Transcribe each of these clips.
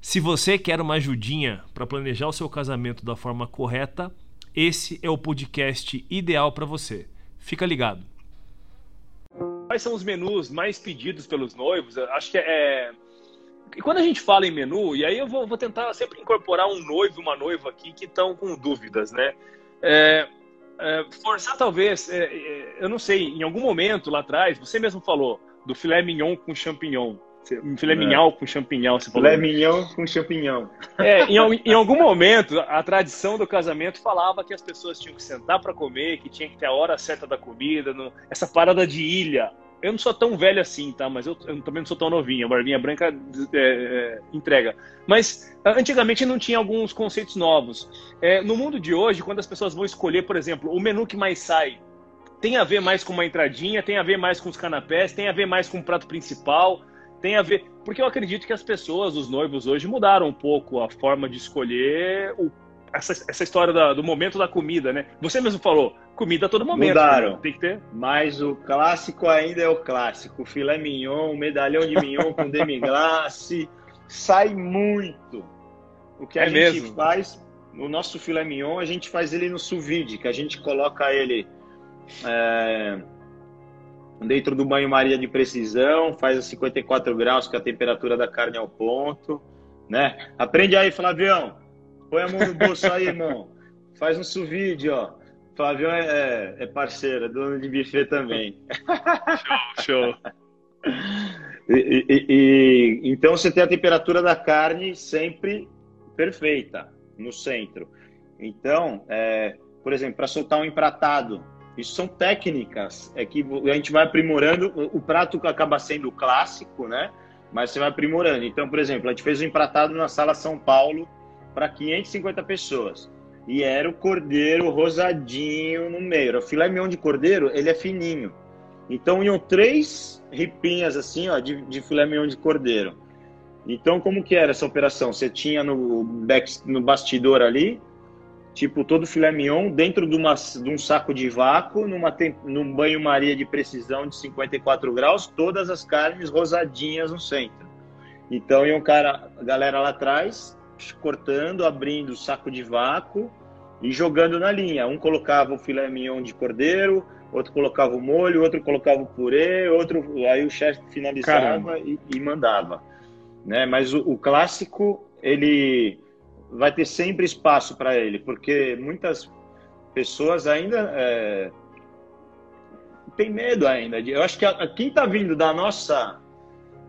Se você quer uma ajudinha para planejar o seu casamento da forma correta, esse é o podcast ideal para você. Fica ligado. Quais são os menus mais pedidos pelos noivos? Acho que é. E quando a gente fala em menu, e aí eu vou, vou tentar sempre incorporar um noivo e uma noiva aqui que estão com dúvidas, né? É, é, forçar talvez, é, é, eu não sei, em algum momento lá atrás, você mesmo falou do filé mignon com champignon. Um filé é. mignon com champignon, você falou. Filé mignon com champignon. É, em, em, algum momento, a tradição do casamento falava que as pessoas tinham que sentar para comer, que tinha que ter a hora certa da comida, no, essa parada de ilha. Eu não sou tão velho assim, tá? Mas eu, eu também não sou tão novinho. A barbinha branca é, é, entrega. Mas antigamente não tinha alguns conceitos novos. É, no mundo de hoje, quando as pessoas vão escolher, por exemplo, o menu que mais sai, tem a ver mais com uma entradinha, tem a ver mais com os canapés, tem a ver mais com o prato principal tem a ver. Porque eu acredito que as pessoas, os noivos hoje, mudaram um pouco a forma de escolher o, essa, essa história da, do momento da comida, né? Você mesmo falou, comida a todo momento. Mudaram. Né? Tem que ter. Mas o clássico ainda é o clássico. Filé mignon, medalhão de mignon com demi-glace. Sai muito. O que a é gente mesmo? faz, o nosso filé mignon, a gente faz ele no sous vide, que a gente coloca ele. É dentro do banho-maria de precisão, faz a 54 graus, que é a temperatura da carne ao ponto, né? Aprende aí, Flavião. Põe a mão no bolso aí, irmão. Faz um suvide, ó. Flavião é, é, é parceiro, é dono de buffet também. Show, show. E, e, e, então você tem a temperatura da carne sempre perfeita no centro. Então, é, por exemplo, para soltar um empratado, isso são técnicas, é que a gente vai aprimorando. O prato acaba sendo clássico, né? Mas você vai aprimorando. Então, por exemplo, a gente fez um empratado na Sala São Paulo para 550 pessoas. E era o cordeiro rosadinho no meio. O filé mignon de cordeiro, ele é fininho. Então, iam três ripinhas assim, ó, de, de filé mignon de cordeiro. Então, como que era essa operação? Você tinha no, back, no bastidor ali tipo todo filé mignon, dentro de, uma, de um saco de vácuo, numa, num banho-maria de precisão de 54 graus, todas as carnes rosadinhas no centro. Então, ia um cara, a galera lá atrás, cortando, abrindo o saco de vácuo e jogando na linha. Um colocava o filé mignon de cordeiro, outro colocava o molho, outro colocava o purê, outro aí o chefe finalizava e, e, mandava. Né? Mas o, o clássico, ele vai ter sempre espaço para ele, porque muitas pessoas ainda é, tem medo ainda. Eu acho que a, quem está vindo da nossa,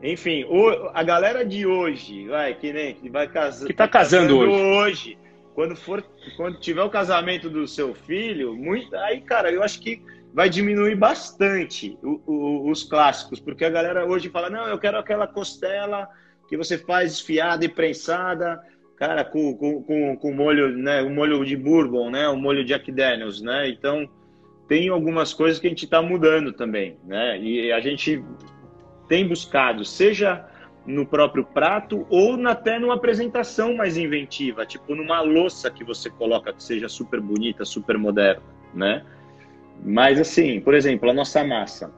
enfim, o, a galera de hoje, vai que nem que vai casar, que está tá casando, casando hoje. hoje. quando for, quando tiver o casamento do seu filho, muito, aí cara, eu acho que vai diminuir bastante o, o, os clássicos, porque a galera hoje fala não, eu quero aquela costela que você faz esfiada e prensada cara, com, com, com, com molho, né, o molho de bourbon, né, o molho Jack Daniels, né, então tem algumas coisas que a gente está mudando também, né, e a gente tem buscado, seja no próprio prato ou até numa apresentação mais inventiva, tipo numa louça que você coloca que seja super bonita, super moderna, né? Mas assim, por exemplo, a nossa massa.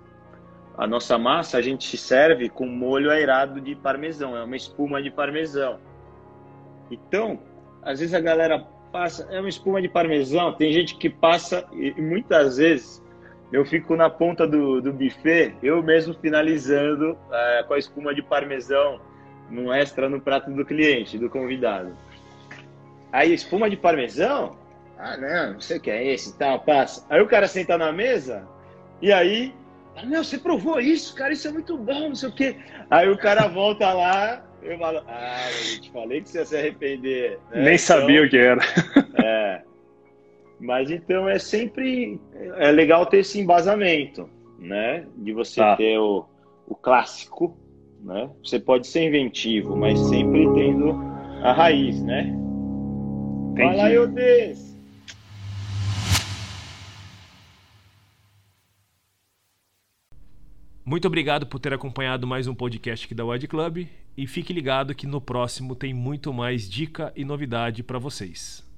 A nossa massa a gente serve com molho aerado de parmesão, é uma espuma de parmesão. Então, às vezes a galera passa, é uma espuma de parmesão, tem gente que passa e muitas vezes eu fico na ponta do, do buffet, eu mesmo finalizando é, com a espuma de parmesão no extra no prato do cliente, do convidado. Aí, espuma de parmesão? Ah, não, não sei o que é esse, tal, passa. Aí o cara senta na mesa e aí, ah, não, você provou isso, cara, isso é muito bom, não sei o que. Aí o cara volta lá eu falo, ah, eu te falei que você ia se arrepender. Né? Nem sabia então, o que era. É. Mas então é sempre é legal ter esse embasamento, né? De você tá. ter o, o clássico, né? Você pode ser inventivo, mas sempre tendo a raiz, né? Entendi. Fala, Eudes! Muito obrigado por ter acompanhado mais um podcast aqui da Wide Club e fique ligado que no próximo tem muito mais dica e novidade para vocês.